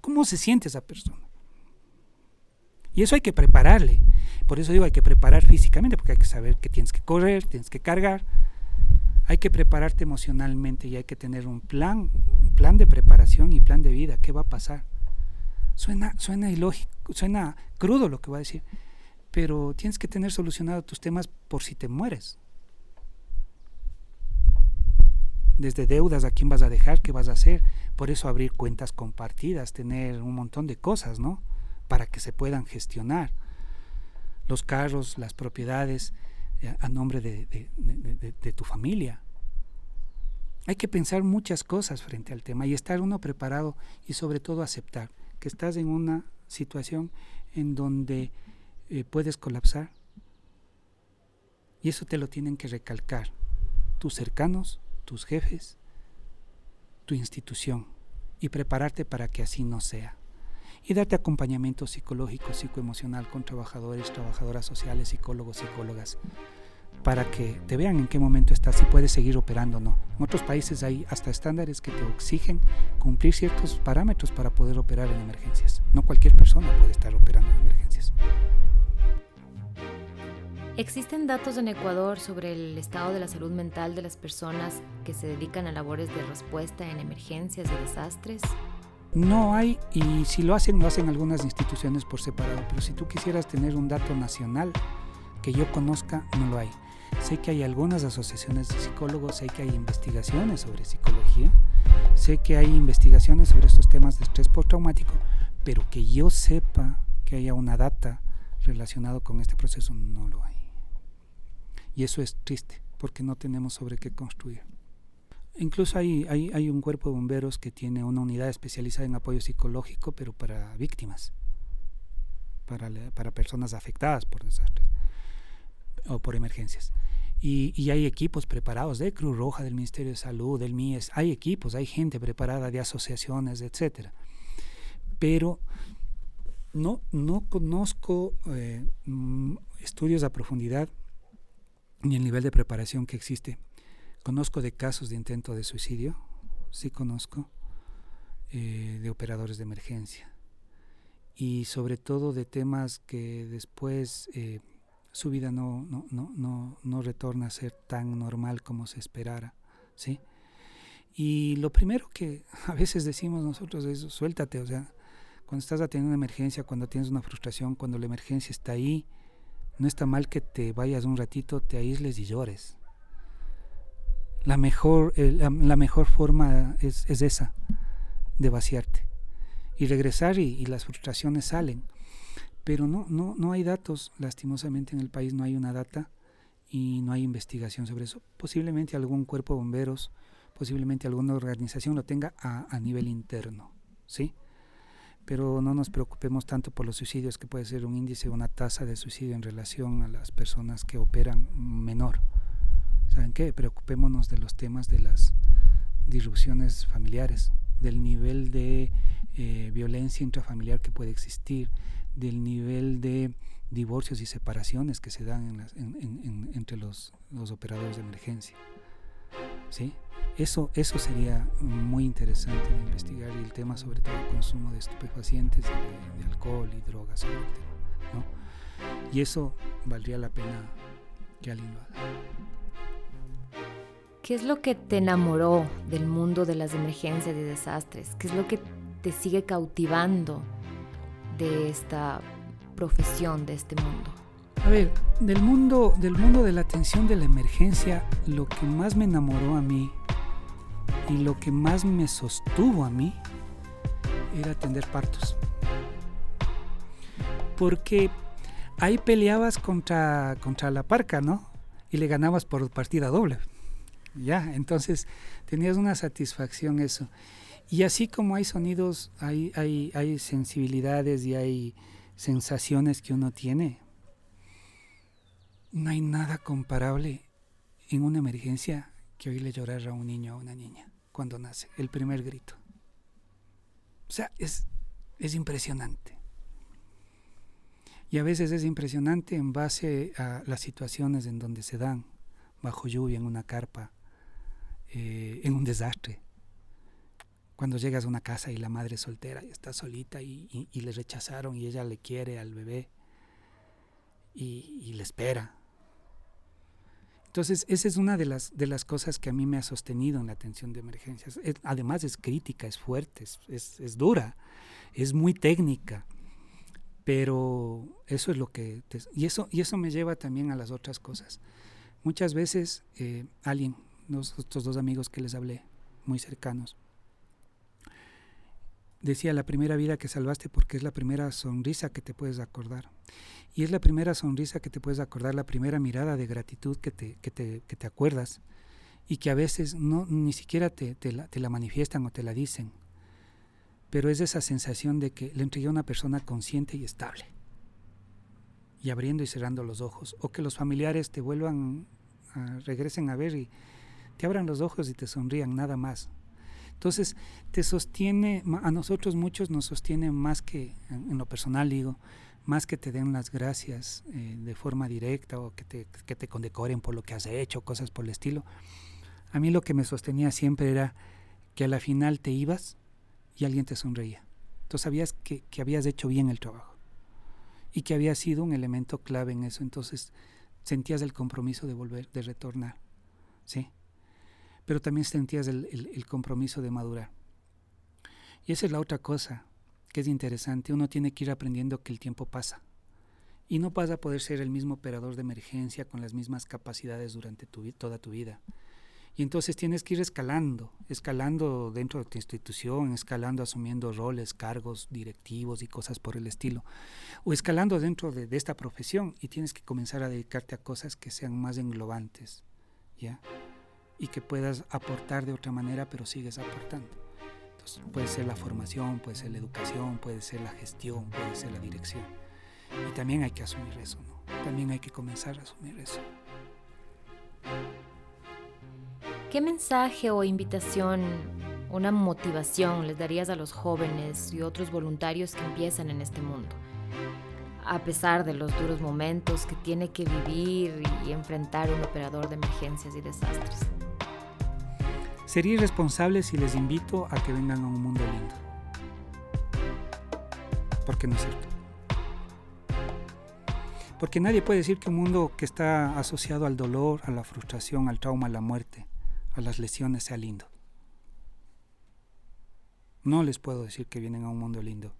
¿Cómo, se siente esa persona? Y eso hay que prepararle. Por eso digo, hay que preparar físicamente, porque hay que saber que tienes que correr, tienes que cargar. Hay que prepararte emocionalmente y hay que tener un plan, un plan de preparación y plan de vida. ¿Qué va a pasar? Suena, suena ilógico, suena crudo lo que voy a decir, pero tienes que tener solucionados tus temas por si te mueres. Desde deudas, a quién vas a dejar, qué vas a hacer. Por eso abrir cuentas compartidas, tener un montón de cosas, ¿no? Para que se puedan gestionar. Los carros, las propiedades a nombre de, de tu familia. Hay que pensar muchas cosas frente al tema y estar uno preparado y sobre todo aceptar que estás en una situación en donde eh, puedes colapsar. Y eso te lo tienen que recalcar tus cercanos, tus jefes, tu institución, y prepararte para que así no sea. Y darte acompañamiento psicológico, psicoemocional con trabajadores, trabajadoras sociales, psicólogos, psicólogas, para que te vean en qué momento estás, si puedes seguir operando o no. En otros países hay hasta estándares que te exigen cumplir ciertos parámetros para poder operar en emergencias. No cualquier persona puede estar operando en emergencias. ¿Existen datos en Ecuador sobre el estado de la salud mental de las personas que se dedican a labores de respuesta en emergencias y desastres? No hay, y si lo hacen, lo hacen algunas instituciones por separado, pero si tú quisieras tener un dato nacional que yo conozca, no lo hay. Sé que hay algunas asociaciones de psicólogos, sé que hay investigaciones sobre psicología, sé que hay investigaciones sobre estos temas de estrés postraumático, pero que yo sepa que haya una data relacionado con este proceso no lo hay. Y eso es triste, porque no tenemos sobre qué construir. Incluso hay, hay, hay un cuerpo de bomberos que tiene una unidad especializada en apoyo psicológico, pero para víctimas, para, para personas afectadas por desastres o por emergencias. Y, y, hay equipos preparados de Cruz Roja, del Ministerio de Salud, del MIES, hay equipos, hay gente preparada de asociaciones, etcétera. Pero no, no conozco eh, mm, estudios a profundidad ni el nivel de preparación que existe. Conozco de casos de intento de suicidio, sí conozco, eh, de operadores de emergencia y sobre todo de temas que después eh, su vida no, no, no, no, retorna a ser tan normal como se esperara, ¿sí? Y lo primero que *laughs* a veces decimos nosotros es suéltate, o sea, cuando estás atendiendo una emergencia, cuando tienes una frustración, cuando la emergencia está ahí, no está mal que te vayas un ratito, te aísles y llores. La mejor, la, mejor forma es, es, esa, de vaciarte. Y regresar y, y las frustraciones salen pero no, no, no hay datos, lastimosamente en el país no hay una data y no hay investigación sobre eso. Posiblemente algún cuerpo de bomberos, posiblemente alguna organización lo tenga a, a nivel interno, ¿sí? Pero no nos preocupemos tanto por los suicidios, que puede ser un índice, una tasa de suicidio en relación a las personas que operan menor. ¿Saben qué? Preocupémonos de los temas de las disrupciones familiares, del nivel de eh, violencia intrafamiliar que puede existir, del nivel de divorcios y separaciones que se dan entre los, operadores de emergencia. ¿Sí? Eso, eso sería muy interesante de investigar y el tema sobre todo el consumo de estupefacientes, de, alcohol y drogas Y eso valdría la pena que alguien lo haga. ¿Qué es lo que te enamoró del mundo de las emergencias y desastres? ¿Qué es lo que te sigue cautivando de esta profesión, de este mundo? A ver, del mundo, del mundo de la atención de la emergencia, lo que más me enamoró a mí y lo que más me sostuvo a mí era atender partos. Porque ahí peleabas contra, contra la parca, ¿no? Y le ganabas por partida doble. Ya, entonces tenías una satisfacción eso. Y así como hay sonidos, hay, hay, sensibilidades y hay sensaciones que uno tiene. No hay nada comparable en una emergencia que oírle llorar a un niño o a una niña cuando nace, el primer grito. O sea, es, es impresionante. Y a veces es impresionante en base a las situaciones en donde se dan, bajo lluvia, en una carpa, eh, en un desastre. Cuando llegas a una casa y la madre es soltera y está solita y, le rechazaron y ella le quiere al bebé y, le espera. Entonces, esa es una de las, de las cosas que a mí me ha sostenido en la atención de emergencias. además es crítica, es fuerte, es, es, dura, es muy técnica, pero eso es lo que... y, eso, y eso me lleva también a las otras cosas. Muchas veces eh, alguien, estos dos amigos que les hablé, muy cercanos, decía la primera vida que salvaste porque es la primera sonrisa que te puedes acordar. Y es la primera sonrisa que te puedes acordar, la primera mirada de gratitud que te, que te, que te acuerdas y que a veces no, ni siquiera te, te, la, manifiestan o te la dicen. Pero es esa sensación de que le entregué a una persona consciente y estable. Y abriendo y cerrando los ojos. O que los familiares te vuelvan, regresen a ver y te abran los ojos y te sonrían, nada más. Entonces, te sostiene, a nosotros muchos nos sostiene más que, en lo personal digo, más que te den las gracias eh, de forma directa o que te, que te condecoren por lo que has hecho, cosas por el estilo. A mí lo que me sostenía siempre era que a la final te ibas y alguien te sonreía. Tú sabías que, que habías hecho bien el trabajo y que había sido un elemento clave en eso. Entonces sentías el compromiso de volver, de retornar. ¿sí? Pero también sentías el, compromiso de madurar. Y esa es la otra cosa que es interesante. Uno tiene que ir aprendiendo que el tiempo pasa. Y no vas a poder ser el mismo operador de emergencia con las mismas capacidades durante toda tu vida. Y entonces tienes que ir escalando, escalando dentro de tu institución, escalando asumiendo roles, cargos directivos y cosas por el estilo. O escalando dentro de, de esta profesión y tienes que comenzar a dedicarte a cosas que sean más englobantes. ¿Ya? Y que puedas aportar de otra manera, pero sigues aportando. Entonces, puede ser la formación, puede ser la educación, puede ser la gestión, puede ser la dirección. Y también hay que asumir eso, ¿no? También hay que comenzar a asumir eso. ¿Qué mensaje o invitación, una motivación les darías a los jóvenes y otros voluntarios que empiezan en este mundo? A pesar de los duros momentos que tiene que vivir y enfrentar un operador de emergencias y desastres. Sería irresponsable si les invito a que vengan a un mundo lindo. Porque no es cierto. Porque nadie puede decir que un mundo que está asociado al dolor, a la frustración, al trauma, a la muerte, a las lesiones sea lindo. No les puedo decir que vienen a un mundo lindo.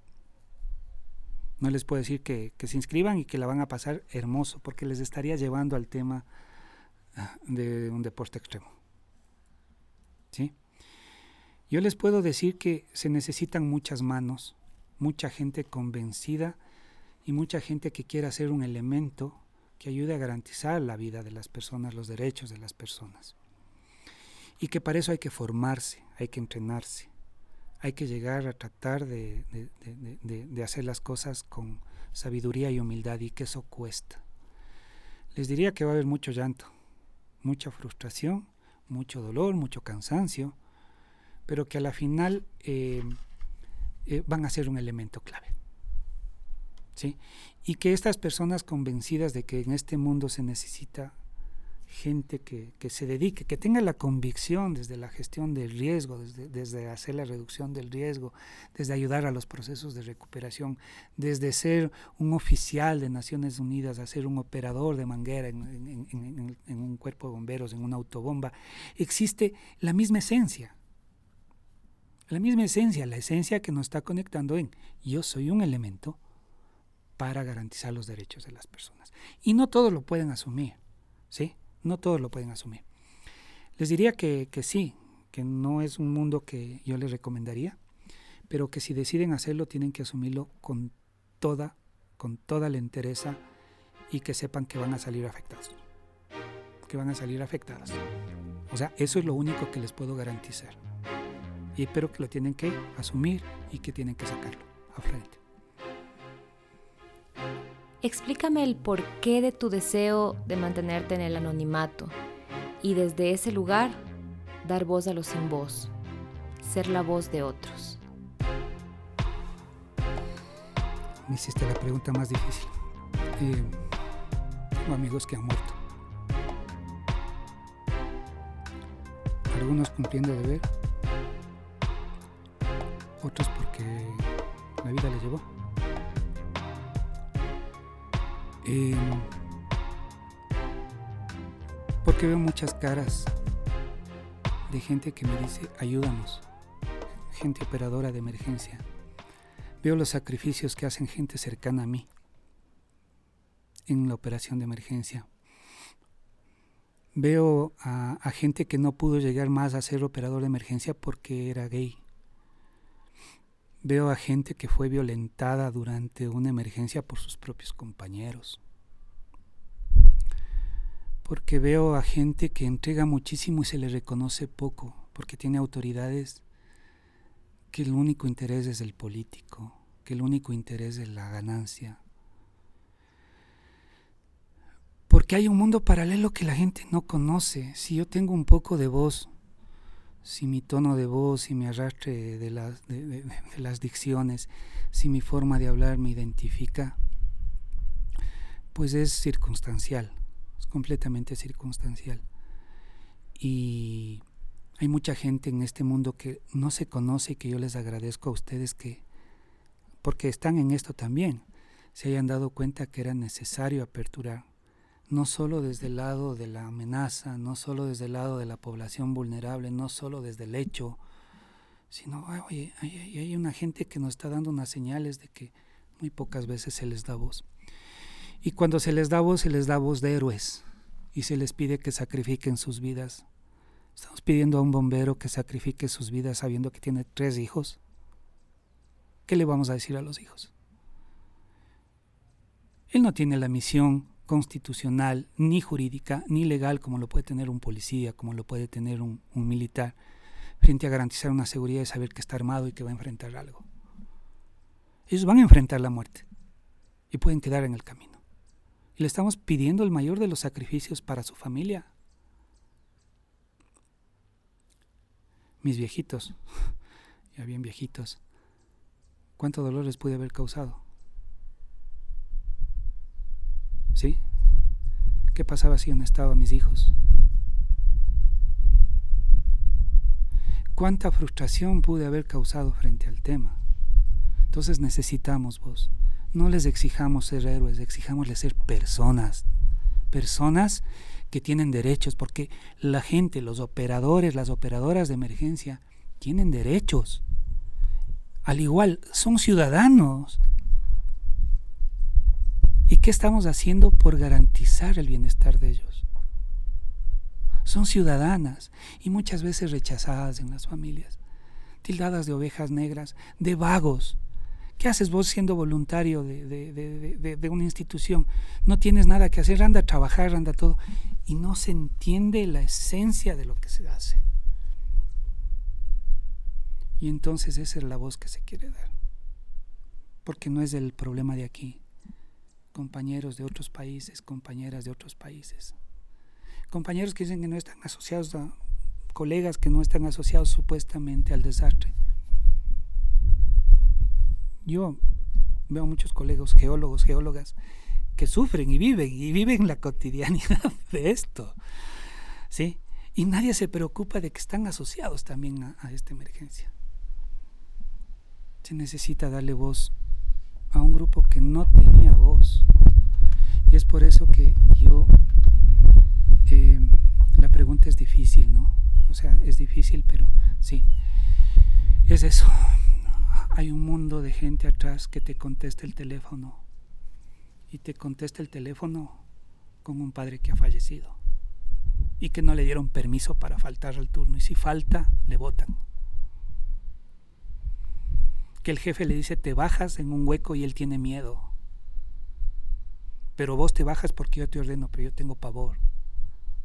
No les puedo decir que, que, se inscriban y que la van a pasar hermoso, porque les estaría llevando al tema ah, de un deporte extremo. Yo les puedo decir que se necesitan muchas manos, mucha gente convencida y mucha gente que quiera ser un elemento que ayude a garantizar la vida de las personas, los derechos de las personas. Y que para eso hay que formarse, hay que entrenarse, hay que llegar a tratar de, de hacer las cosas con sabiduría y humildad y que eso cuesta. Les diría que va a haber mucho llanto, mucha frustración mucho dolor, mucho cansancio, pero que a la final eh, eh, van a ser un elemento clave. ¿sí? Y que estas personas convencidas de que en este mundo se necesita gente que, se dedique, que tenga la convicción desde la gestión del riesgo, desde, desde, hacer la reducción del riesgo, desde ayudar a los procesos de recuperación, desde ser un oficial de Naciones Unidas a ser un operador de manguera en, en un cuerpo de bomberos, en una autobomba, existe la misma esencia. La misma esencia, la esencia que nos está conectando en yo soy un elemento para garantizar los derechos de las personas. Y no todos lo pueden asumir, ¿sí? No todos lo pueden asumir. Les diría que, sí, que no es un mundo que yo les recomendaría, pero que si deciden hacerlo tienen que asumirlo con toda, con toda la entereza y que sepan que van a salir afectados. Que van a salir afectadas. O sea, eso es lo único que les puedo garantizar. Y espero que lo tienen que asumir y que tienen que sacarlo a frente. Explícame el porqué de tu deseo de mantenerte en el anonimato y desde ese lugar dar voz a los sin voz, ser la voz de otros. Me hiciste la pregunta más difícil. Eh, amigos que han muerto. algunos cumpliendo deber, otros porque la vida les llevó. Em, porque veo muchas caras de gente que me dice, ayúdanos, gente operadora de emergencia. Veo los sacrificios que hacen gente cercana a mí en la operación de emergencia. Veo a, a, gente que no pudo llegar más a ser operador de emergencia porque era gay. Veo a gente que fue violentada durante una emergencia por sus propios compañeros. Porque veo a gente que entrega muchísimo y se le reconoce poco, porque tiene autoridades que el único interés es el político, que el único interés es la ganancia. Porque hay un mundo paralelo que la gente no conoce. Si yo tengo un poco de voz, si mi tono de voz, si mi arrastre de las, de, las dicciones, si mi forma de hablar me identifica, pues es circunstancial, es completamente circunstancial. Y hay mucha gente en este mundo que no se conoce y que yo les agradezco a ustedes que, porque están en esto también, se hayan dado cuenta que era necesario aperturar no solo desde el lado de la amenaza, no solo desde el lado de la población vulnerable, no solo desde el hecho, sino, oye, hay, hay, una gente que nos está dando unas señales de que muy pocas veces se les da voz. Y cuando se les da voz, se les da voz de héroes y se les pide que sacrifiquen sus vidas. Estamos pidiendo a un bombero que sacrifique sus vidas sabiendo que tiene tres hijos. ¿Qué le vamos a decir a los hijos? Él no tiene la misión constitucional, ni jurídica, ni legal como lo puede tener un policía, como lo puede tener un, militar, frente a garantizar una seguridad de saber que está armado y que va a enfrentar algo. Ellos van a enfrentar la muerte y pueden quedar en el camino. Y le estamos pidiendo el mayor de los sacrificios para su familia. Mis viejitos, *laughs* ya bien viejitos, ¿cuánto dolor les pude haber causado? ¿Sí? ¿Qué pasaba si no mis hijos? ¿Cuánta frustración pude haber causado frente al tema? Entonces necesitamos vos. No les exijamos ser héroes, exijámosles ser personas. Personas que tienen derechos, porque la gente, los operadores, las operadoras de emergencia, tienen derechos. Al igual, son ciudadanos. ¿Y qué estamos haciendo por garantizar el bienestar de ellos? Son ciudadanas y muchas veces rechazadas en las familias, tildadas de ovejas negras, de vagos. ¿Qué haces vos siendo voluntario de, una institución? No tienes nada que hacer, anda a trabajar, anda todo. Y no se entiende la esencia de lo que se hace. Y entonces esa es la voz que se quiere dar. Porque no es el problema de aquí, compañeros de otros países, compañeras de otros países. Compañeros que dicen que no están asociados a colegas que no están asociados supuestamente al desastre. Yo veo muchos colegas geólogos, geólogas que sufren y viven y viven la cotidianidad *laughs* de esto. ¿Sí? Y nadie se preocupa de que están asociados también a, a esta emergencia. Se necesita darle voz a un grupo que no tenía voz. Y es por eso que yo, eh, la pregunta es difícil, ¿no? O sea, es difícil, pero sí, es eso. Hay un mundo de gente atrás que te contesta el teléfono y te contesta el teléfono con un padre que ha fallecido y que no le dieron permiso para faltar al turno y si falta, le votan que el jefe le dice te bajas en un hueco y él tiene miedo. Pero vos te bajas porque yo te ordeno, pero yo tengo pavor.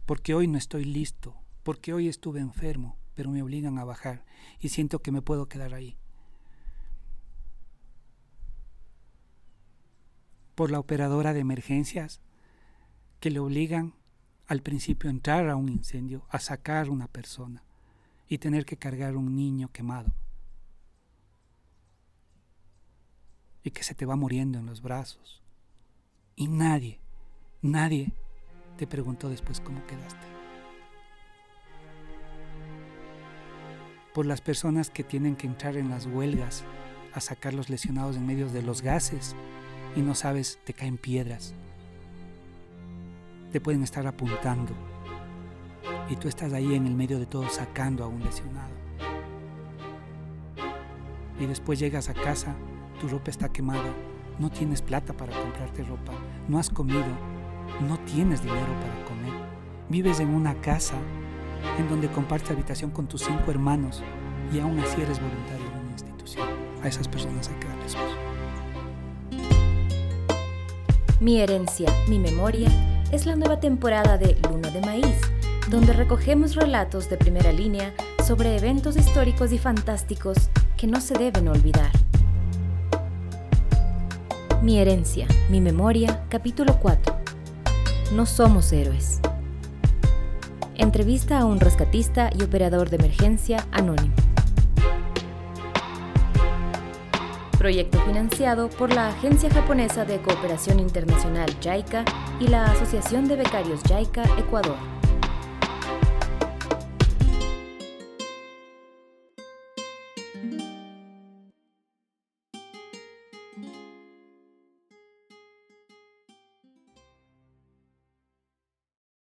Porque hoy no estoy listo, porque hoy estuve enfermo, pero me obligan a bajar y siento que me puedo quedar ahí. Por la operadora de emergencias que le obligan al principio a entrar a un incendio, a sacar una persona y tener que cargar un niño quemado. Y que se te va muriendo en los brazos. Y nadie, nadie te preguntó después cómo quedaste. por las personas que tienen que entrar en las huelgas a sacar los lesionados en medio de los gases y no sabes, te caen piedras. Te pueden estar apuntando y tú estás ahí en el medio de todo sacando a un lesionado. Y después llegas a casa, tu ropa está quemada, no tienes plata para comprarte ropa, no has comido, no tienes dinero para comer. Vives en una casa en donde compartes habitación con tus cinco hermanos y aún así eres voluntario en una institución. A esas personas hay que darles voz. Mi herencia, mi memoria es la nueva temporada de Luna de Maíz, donde recogemos relatos de primera línea sobre eventos históricos y fantásticos que no se deben olvidar. Mi herencia, mi memoria, capítulo 4. No somos héroes. Entrevista a un rescatista y operador de emergencia anónimo. Proyecto financiado por la Agencia Japonesa de Cooperación Internacional JICA y la Asociación de Becarios JICA Ecuador.